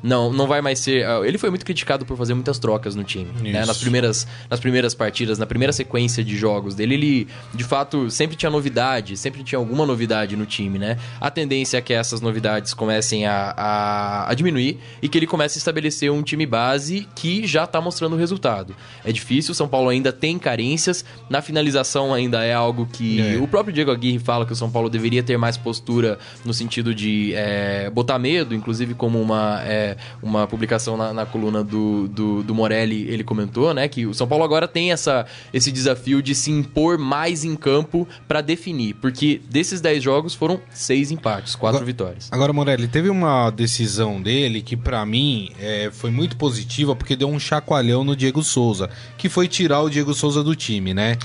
Não, não vai mais ser. Ah, ele foi muito criticado por fazer muitas trocas no time. Né? Nas, primeiras, nas primeiras partidas, na primeira sequência de jogos dele, ele de fato sempre tinha novidade, sempre tinha alguma novidade no time, né? A tendência é que essas novidades comecem a, a, a diminuir e que ele comece a estabelecer um time base que já está mostrando o resultado. É difícil, o São Paulo ainda tem carências, na finalização ainda é algo que é. o próprio Diego Aguirre fala que o São Paulo deveria ter mais postura no sentido de é, botar medo, inclusive como uma, é, uma publicação na, na coluna do, do, do, Morelli, ele comentou, né, que o São Paulo agora tem essa, esse desafio de se impor mais em campo para definir, porque desses 10 jogos foram 6 empates, 4 agora, vitórias. Agora, Morelli, teve uma decisão dele que para mim é, foi muito positiva, porque deu um chacoalhão no Diego Souza, que foi tirar o Diego Souza do time, né?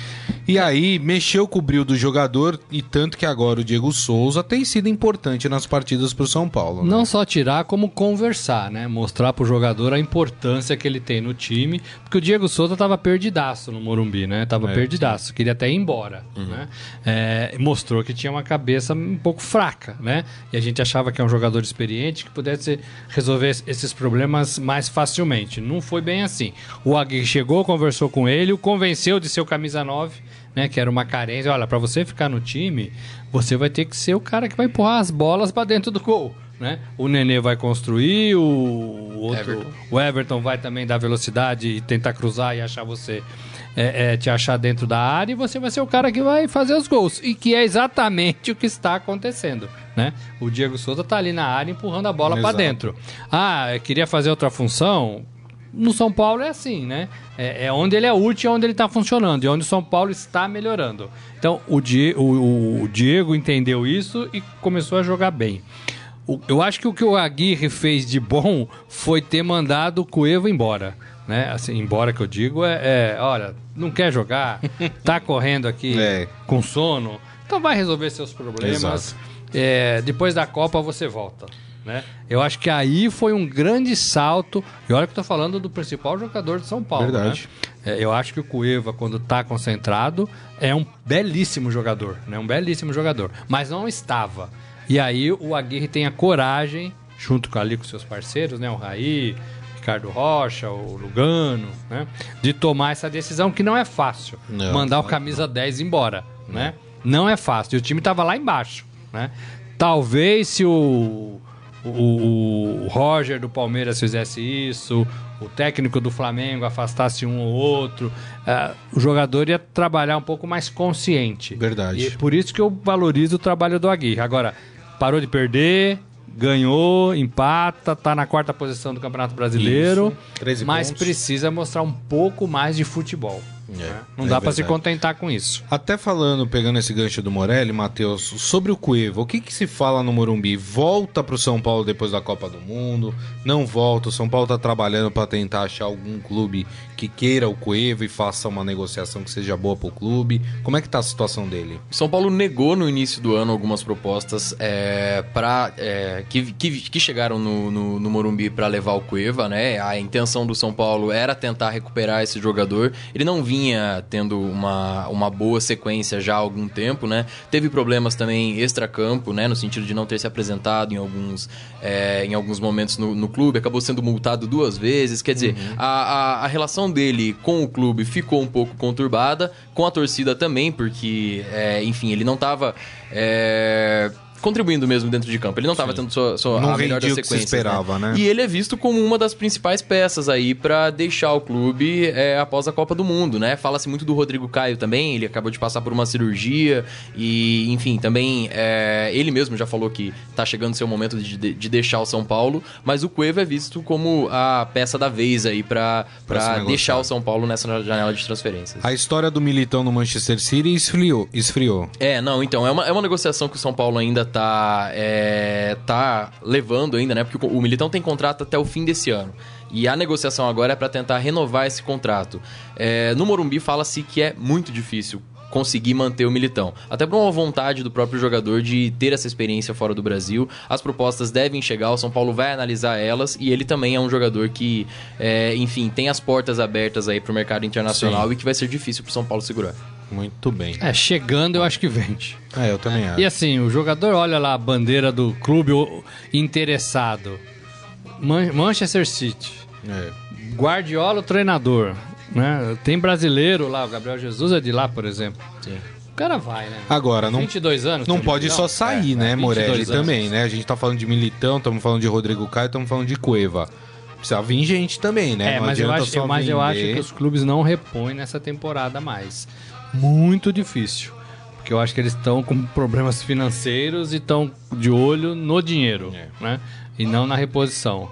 E aí mexeu com o brilho do jogador e tanto que agora o Diego Souza tem sido importante nas partidas pro São Paulo. Né? Não só tirar, como conversar, né? Mostrar pro jogador a importância que ele tem no time, porque o Diego Souza tava perdidaço no Morumbi, né? Tava é, perdidaço, queria até ir embora, uhum. né? É, mostrou que tinha uma cabeça um pouco fraca, né? E a gente achava que é um jogador experiente que pudesse resolver esses problemas mais facilmente não foi bem assim. O Aguirre chegou, conversou com ele, o convenceu de ser o camisa 9, né, que era uma carência. Olha, para você ficar no time, você vai ter que ser o cara que vai empurrar as bolas para dentro do gol. Né? O Nenê vai construir, o, outro, Everton. o Everton vai também dar velocidade e tentar cruzar e achar você é, é, te achar dentro da área e você vai ser o cara que vai fazer os gols. E que é exatamente o que está acontecendo. Né? O Diego Souza tá ali na área empurrando a bola para dentro. Ah, queria fazer outra função? no São Paulo é assim, né? É, é onde ele é útil, é onde ele está funcionando, e onde o São Paulo está melhorando. Então o, Die, o, o Diego entendeu isso e começou a jogar bem. O, eu acho que o que o Aguirre fez de bom foi ter mandado o Cueva embora. Né? Assim, embora que eu digo é, é olha, não quer jogar, tá correndo aqui é. com sono, então vai resolver seus problemas. É, depois da Copa você volta. Né? Eu acho que aí foi um grande salto. E olha que eu tô falando do principal jogador de São Paulo. Verdade. Né? É, eu acho que o Cueva, quando está concentrado, é um belíssimo jogador. Né? Um belíssimo jogador. Mas não estava. E aí o Aguirre tem a coragem, junto com ali com seus parceiros, né? O Raí, Ricardo Rocha, o Lugano, né? De tomar essa decisão que não é fácil. Não, mandar o camisa não. 10 embora, né? Não é fácil. E o time estava lá embaixo, né? Talvez se o o, o Roger do Palmeiras fizesse isso, o técnico do Flamengo afastasse um ou outro, uh, o jogador ia trabalhar um pouco mais consciente. Verdade. E por isso que eu valorizo o trabalho do Aguirre. Agora, parou de perder, ganhou, empata, tá na quarta posição do Campeonato Brasileiro, mas pontos. precisa mostrar um pouco mais de futebol. É, né? Não é dá para se contentar com isso. Até falando, pegando esse gancho do Morelli, Matheus, sobre o Cueva, o que, que se fala no Morumbi? Volta pro São Paulo depois da Copa do Mundo? Não volta? O São Paulo tá trabalhando para tentar achar algum clube que queira o Cueva e faça uma negociação que seja boa pro clube. Como é que tá a situação dele? São Paulo negou no início do ano algumas propostas é, para é, que, que, que, chegaram no, no, no Morumbi para levar o Cueva, né? A intenção do São Paulo era tentar recuperar esse jogador. Ele não vinha vinha tendo uma, uma boa sequência já há algum tempo, né? Teve problemas também extra-campo, né? No sentido de não ter se apresentado em alguns, é, em alguns momentos no, no, clube, acabou sendo multado duas vezes. Quer dizer, uhum. a, a, a, relação dele com o clube ficou um pouco conturbada, com a torcida também, porque, é, enfim, ele não estava. É, contribuindo mesmo dentro de campo. Ele não estava tendo sua, sua não a melhor das sequências. esperava, né? né? E ele é visto como uma das principais peças aí para deixar o clube é, após a Copa do Mundo, né? Fala-se muito do Rodrigo Caio também, ele acabou de passar por uma cirurgia e, enfim, também é, ele mesmo já falou que tá chegando seu momento de, de, de, deixar o São Paulo, mas o Cueva é visto como a peça da vez aí para deixar o São Paulo nessa janela de transferências. A história do Militão no Manchester City esfriou. esfriou. É, não, então, é uma, é uma negociação que o São Paulo ainda tá, é, tá levando ainda, né? Porque o, o Militão tem contrato até o fim desse ano. E a negociação agora é para tentar renovar esse contrato. É, no Morumbi fala-se que é muito difícil conseguir manter o Militão. Até por uma vontade do próprio jogador de ter essa experiência fora do Brasil. As propostas devem chegar, o São Paulo vai analisar elas e ele também é um jogador que, é, enfim, tem as portas abertas aí para o mercado internacional Sim. e que vai ser difícil para o São Paulo segurar. Muito bem. É, chegando eu acho que vende. É, eu também acho. E assim, o jogador olha lá a bandeira do clube interessado. Man Manchester City. É. Guardiola, o treinador. Né? Tem brasileiro lá, o Gabriel Jesus é de lá, por exemplo. Sim. O cara vai, né? Agora, não, 22 anos. Não pode só sair, é, né, é, Morelli também, né? A gente tá falando de Militão, estamos falando de Rodrigo Caio, estamos falando de Cueva. Precisa vir gente também, né? É, não mas eu acho, mas eu acho que os clubes não repõem nessa temporada mais. Muito difícil. Porque eu acho que eles estão com problemas financeiros e estão de olho no dinheiro, é. né? E não na reposição.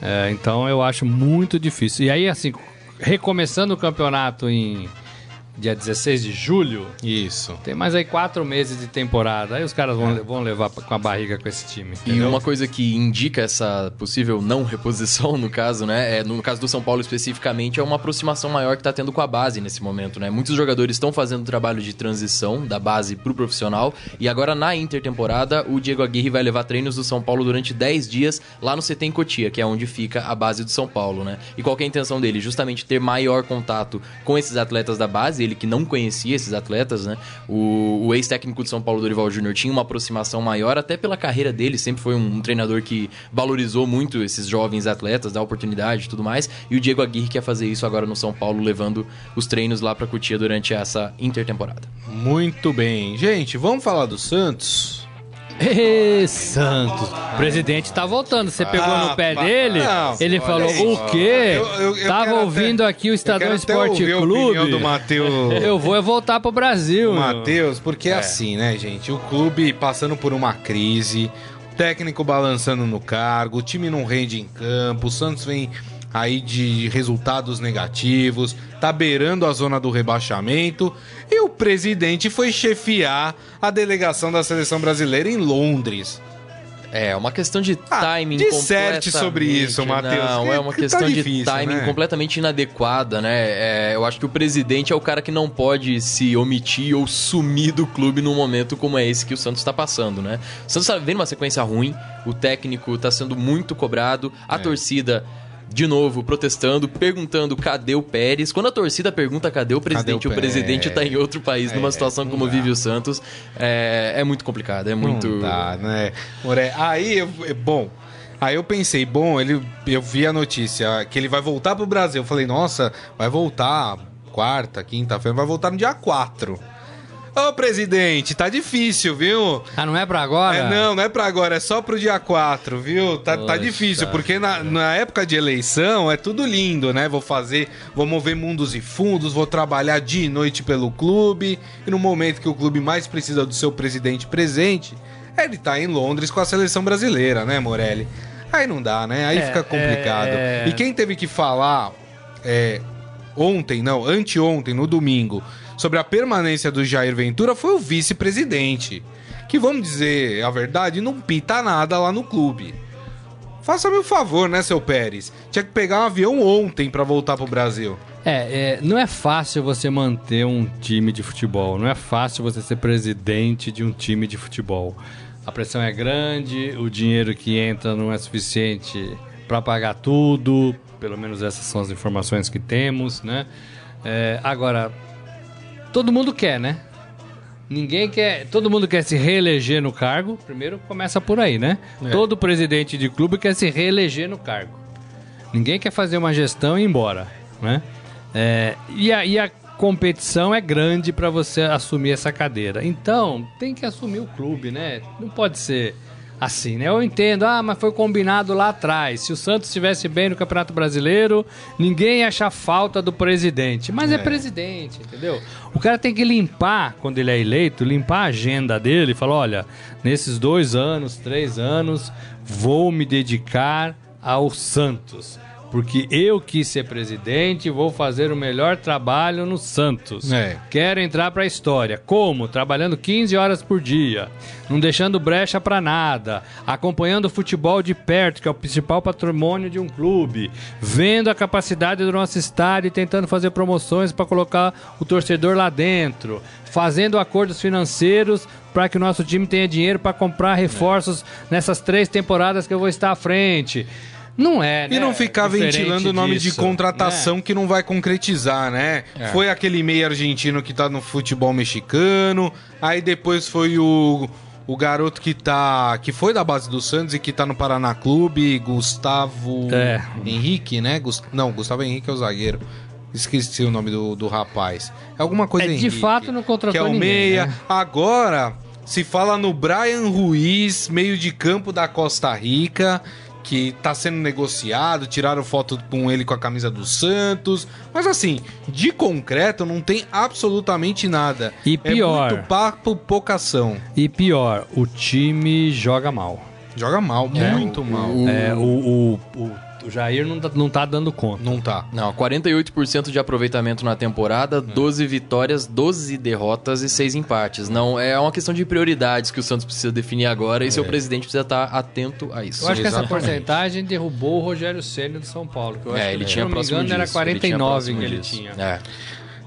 É, então eu acho muito difícil. E aí, assim, recomeçando o campeonato em dia 16 de julho. Isso. Tem mais aí quatro meses de temporada. Aí os caras vão, é. vão levar com a barriga com esse time. Entendeu? E uma coisa que indica essa possível não reposição, no caso, né? É, no caso do São Paulo especificamente, é uma aproximação maior que está tendo com a base nesse momento, né? Muitos jogadores estão fazendo trabalho de transição da base para o profissional. E agora, na intertemporada, o Diego Aguirre vai levar treinos do São Paulo durante 10 dias lá no CT em Cotia, que é onde fica a base do São Paulo, né? E qual é a intenção dele? Justamente ter maior contato com esses atletas da base ele que não conhecia esses atletas, né? O, o ex-técnico de São Paulo, Dorival Júnior, tinha uma aproximação maior, até pela carreira dele, sempre foi um, um, treinador que valorizou muito esses jovens atletas, dá oportunidade e tudo mais. E o Diego Aguirre quer fazer isso agora no São Paulo, levando os treinos lá para Cotia durante essa intertemporada. Muito bem. Gente, vamos falar do Santos? Ê, Santos. O presidente tá voltando. Você pegou ah, no pé dele? Não, ele falou aí. o quê? Eu, eu, eu Tava ouvindo até, aqui o Estadão Esporte Clube. do Mateus. Eu vou voltar pro Brasil. Matheus, porque é. é assim, né, gente? O clube passando por uma crise, o técnico balançando no cargo, o time não rende em campo, o Santos vem aí de resultados negativos, tá beirando a zona do rebaixamento e o presidente foi chefiar a delegação da seleção brasileira em Londres. É, uma questão de ah, timing ah, disserte sobre isso, Matheus. Não, é uma tá questão tá difícil, de timing né? completamente inadequada, né? É, eu acho que o presidente é o cara que não pode se omitir ou sumir do clube num momento como é esse que o Santos está passando, né? O Santos tá vendo uma sequência ruim, o técnico está sendo muito cobrado, a é. torcida de novo, protestando, perguntando cadê o Pérez. Quando a torcida pergunta cadê o presidente, cadê o, o presidente está em outro país, é, numa situação como vive o Santos, é, é muito complicado, é muito... Não dá, né? Aí, eu, bom... Aí eu pensei, bom, ele, eu vi a notícia que ele vai voltar pro Brasil. Eu falei, nossa, vai voltar quarta, quinta-feira, vai voltar no dia 4. Ô, presidente, tá difícil, viu? Ah, não é pra agora? É, não, não é pra agora, é só pro dia 4, viu? Tá, tá difícil, porque na, na época de eleição é tudo lindo, né? Vou fazer, vou mover mundos e fundos, vou trabalhar dia e noite pelo clube, e no momento que o clube mais precisa do seu presidente presente, ele tá em Londres com a seleção brasileira, né, Morelli? Aí não dá, né? Aí é, fica complicado. É... E quem teve que falar é, ontem, não, anteontem, no domingo, sobre a permanência do Jair Ventura foi o vice-presidente. Que, vamos dizer a verdade, não pita nada lá no clube. Faça-me um favor, né, seu Pérez? Tinha que pegar um avião ontem para voltar pro Brasil. É, é, não é fácil você manter um time de futebol. Não é fácil você ser presidente de um time de futebol. A pressão é grande, o dinheiro que entra não é suficiente para pagar tudo. Pelo menos essas são as informações que temos, né? É, agora, todo mundo quer, né? Ninguém quer. Todo mundo quer se reeleger no cargo. Primeiro começa por aí, né? É. Todo presidente de clube quer se reeleger no cargo. Ninguém quer fazer uma gestão e ir embora, né? É, e, a, e a competição é grande para você assumir essa cadeira. Então, tem que assumir o clube, né? Não pode ser assim, né? Eu entendo, ah, mas foi combinado lá atrás. Se o Santos estivesse bem no Campeonato Brasileiro, ninguém ia achar falta do presidente. Mas é. é. presidente, entendeu? O cara tem que limpar, quando ele é eleito, limpar a agenda dele e falar: olha, nesses dois anos, três anos, vou me dedicar ao Santos porque eu quis ser presidente e vou fazer o melhor trabalho no Santos. É. Quero entrar para a história. Como? Trabalhando 15 horas por dia, não deixando brecha para nada, acompanhando o futebol de perto, que é o principal patrimônio de um clube, vendo a capacidade do nosso estádio e tentando fazer promoções para colocar o torcedor lá dentro, fazendo acordos financeiros para que o nosso time tenha dinheiro para comprar reforços nessas três temporadas que eu vou estar à frente. Não é, né? E não ficar Diferente ventilando o nome disso, de contratação né? que não vai concretizar, né? É. Foi aquele meio argentino que tá no futebol mexicano, aí depois foi o, o garoto que tá. que foi da base do Santos e que tá no Paraná Clube, Gustavo é. Henrique, né? Gust... Não, Gustavo Henrique é o zagueiro. Esqueci o nome do, do rapaz. É alguma coisa é, De fato não contratou Que é o ninguém, meia. Né? Agora se fala no Brian Ruiz, meio de campo da Costa Rica, que está sendo negociado, tiraram foto com ele com a camisa do Santos, mas assim, de concreto não tem absolutamente nada. E pior, é muito papo, pouca ação. E pior, o time joga mal. Joga mal, é, muito mal. O, é, o, o, o o Jair não tá, não tá dando conta. Não tá. Não, 48% de aproveitamento na temporada, 12 vitórias, 12 derrotas e 6 empates. Não, é uma questão de prioridades que o Santos precisa definir agora e seu é. presidente precisa estar atento a isso. Eu acho Exatamente. que essa porcentagem derrubou o Rogério Ceni do São Paulo. Que eu é, ele tinha próximo engano, era 49 ele que ele tinha. É.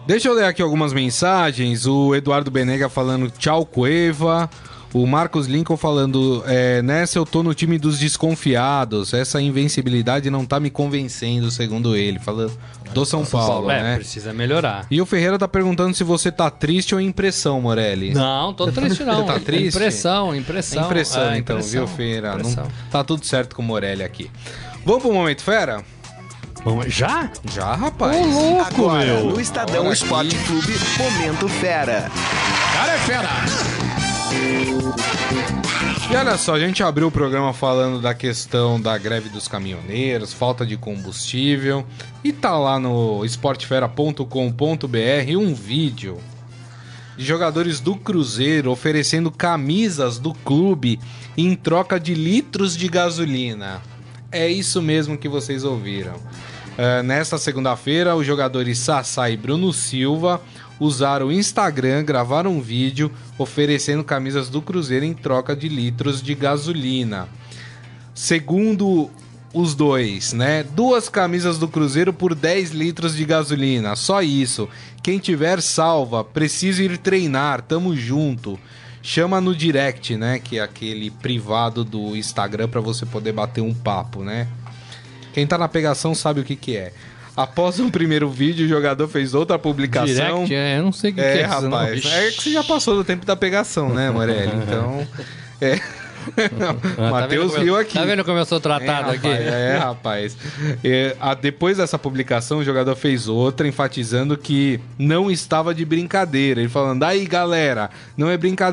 Deixa eu ler aqui algumas mensagens. O Eduardo Benega falando tchau, Cueva. O Marcos Lincoln falando, é, nessa eu tô no time dos desconfiados. Essa invencibilidade não tá me convencendo, segundo ele. Falando do São Paulo, é, né? precisa melhorar. E o Ferreira tá perguntando se você tá triste ou impressão, Morelli. Não, tô triste não. tá triste? Impressão, impressão. Impressão, é, então, viu, Ferreira? Não, tá tudo certo com o Morelli aqui. Vamos pro Momento Fera? Já? Já, rapaz. Ô, louco, Agora, meu. no Estadão Esporte Clube, Momento Fera. Cara é fera! E olha só, a gente abriu o programa falando da questão da greve dos caminhoneiros, falta de combustível, e tá lá no esportefera.com.br um vídeo de jogadores do Cruzeiro oferecendo camisas do clube em troca de litros de gasolina. É isso mesmo que vocês ouviram. Uh, nesta segunda-feira, os jogadores Sassá e Bruno Silva usaram o Instagram, gravaram um vídeo oferecendo camisas do Cruzeiro em troca de litros de gasolina. Segundo os dois, né? Duas camisas do Cruzeiro por 10 litros de gasolina. Só isso. Quem tiver salva, precisa ir treinar, tamo junto. Chama no direct, né? Que é aquele privado do Instagram para você poder bater um papo, né? Quem tá na pegação sabe o que que é. Após um primeiro vídeo, o jogador fez outra publicação. Direct, é, eu não sei o que, é, que é rapaz. Não. É que você já passou do tempo da pegação, né, Morelli? Então. É. Ah, Matheus tá riu aqui. Tá vendo como eu sou tratado é, aqui? é, rapaz. É, a, depois dessa publicação, o jogador fez outra, enfatizando que não estava de brincadeira. Ele falando, aí galera, não é brinca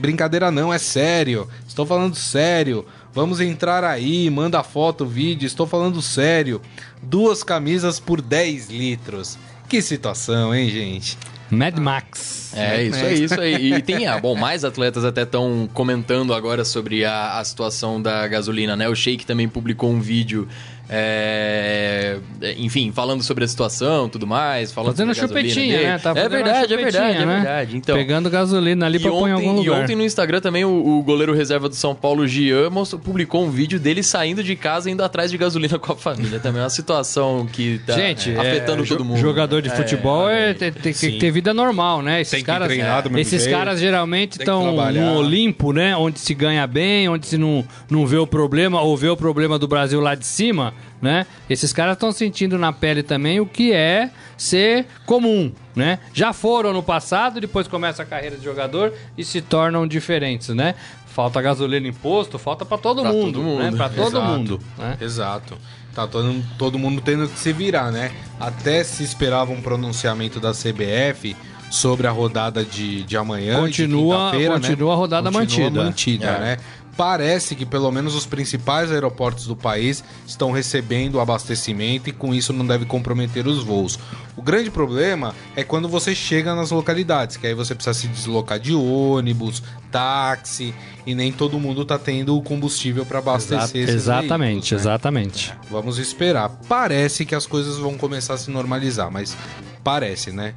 brincadeira não, é sério. Estou falando sério. Vamos entrar aí, manda foto, vídeo, estou falando sério. Duas camisas por 10 litros. Que situação, hein, gente? Mad Max. É, Mad isso Max. aí, isso aí. E tem, ah, bom, mais atletas até estão comentando agora sobre a, a situação da gasolina, né? O Sheik também publicou um vídeo é, enfim, falando sobre a situação tudo mais. Falando fazendo sobre chupetinha, dele. né? Tá é verdade, é verdade, né? é verdade. Então, Pegando gasolina ali pra pôr em algum lugar. E ontem no Instagram também o, o, goleiro reserva do São Paulo, Gian, publicou um vídeo dele saindo de casa indo atrás de gasolina com a família. Também é uma situação que tá Gente, afetando é, todo mundo. Jogador de futebol é, tem, tem, que ter vida normal, né? Esses tem caras, treinar do esses jeito, caras geralmente estão no Olimpo, né? Onde se ganha bem, onde se não, não vê o problema ou vê o problema do Brasil lá de cima né? Esses caras estão sentindo na pele também o que é ser comum, né? Já foram no passado, depois começa a carreira de jogador e se tornam diferentes, né? Falta gasolina imposto, falta para todo, mundo, todo mundo, né? Para todo Exato. mundo, né? Exato. Tá todo, todo mundo tendo que se virar, né? Até se esperava um pronunciamento da CBF sobre a rodada de, de amanhã. Continua, de continua né? a rodada continua mantida. mantida é. né? Parece que pelo menos os principais aeroportos do país estão recebendo abastecimento e com isso não deve comprometer os voos. O grande problema é quando você chega nas localidades, que aí você precisa se deslocar de ônibus, táxi e nem todo mundo tá tendo o combustível para abastecer Exa Exatamente, veículos, né? exatamente. Vamos esperar. Parece que as coisas vão começar a se normalizar, mas parece, né?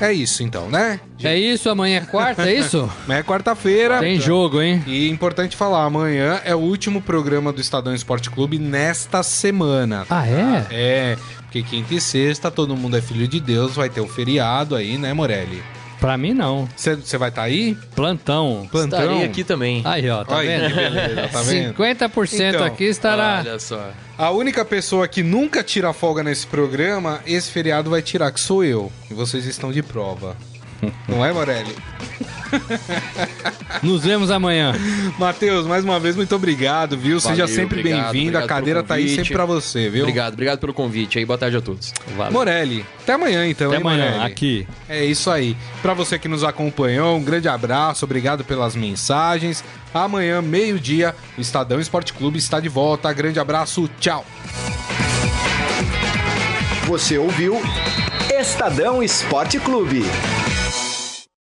É isso então, né? É isso, amanhã é quarta, é isso? amanhã é quarta-feira. Tem jogo, hein? E importante falar, amanhã é o último programa do Estadão Esporte Clube nesta semana. Ah, é? É, porque quinta e sexta todo mundo é filho de Deus, vai ter um feriado aí, né, Morelli? Pra mim, não. Você vai estar tá aí? Plantão. Plantão. Estarei aqui também. Aí, ó, tá Olha, vendo? beleza, tá vendo? 50% então, aqui estará... Olha só. A única pessoa que nunca tira folga nesse programa, esse feriado vai tirar, que sou eu. E vocês estão de prova. Não é, Morelli? Nos vemos amanhã. Matheus, mais uma vez, muito obrigado, viu? Valeu, Seja sempre bem-vindo. A cadeira tá aí sempre pra você, viu? Obrigado, obrigado pelo convite aí. Boa tarde a todos. Valeu. Morelli, até amanhã então, até hein, amanhã, Morelli? aqui. É isso aí. Pra você que nos acompanhou, um grande abraço, obrigado pelas mensagens. Amanhã, meio-dia, o Estadão Esporte Clube está de volta. Grande abraço, tchau. Você ouviu Estadão Esporte Clube.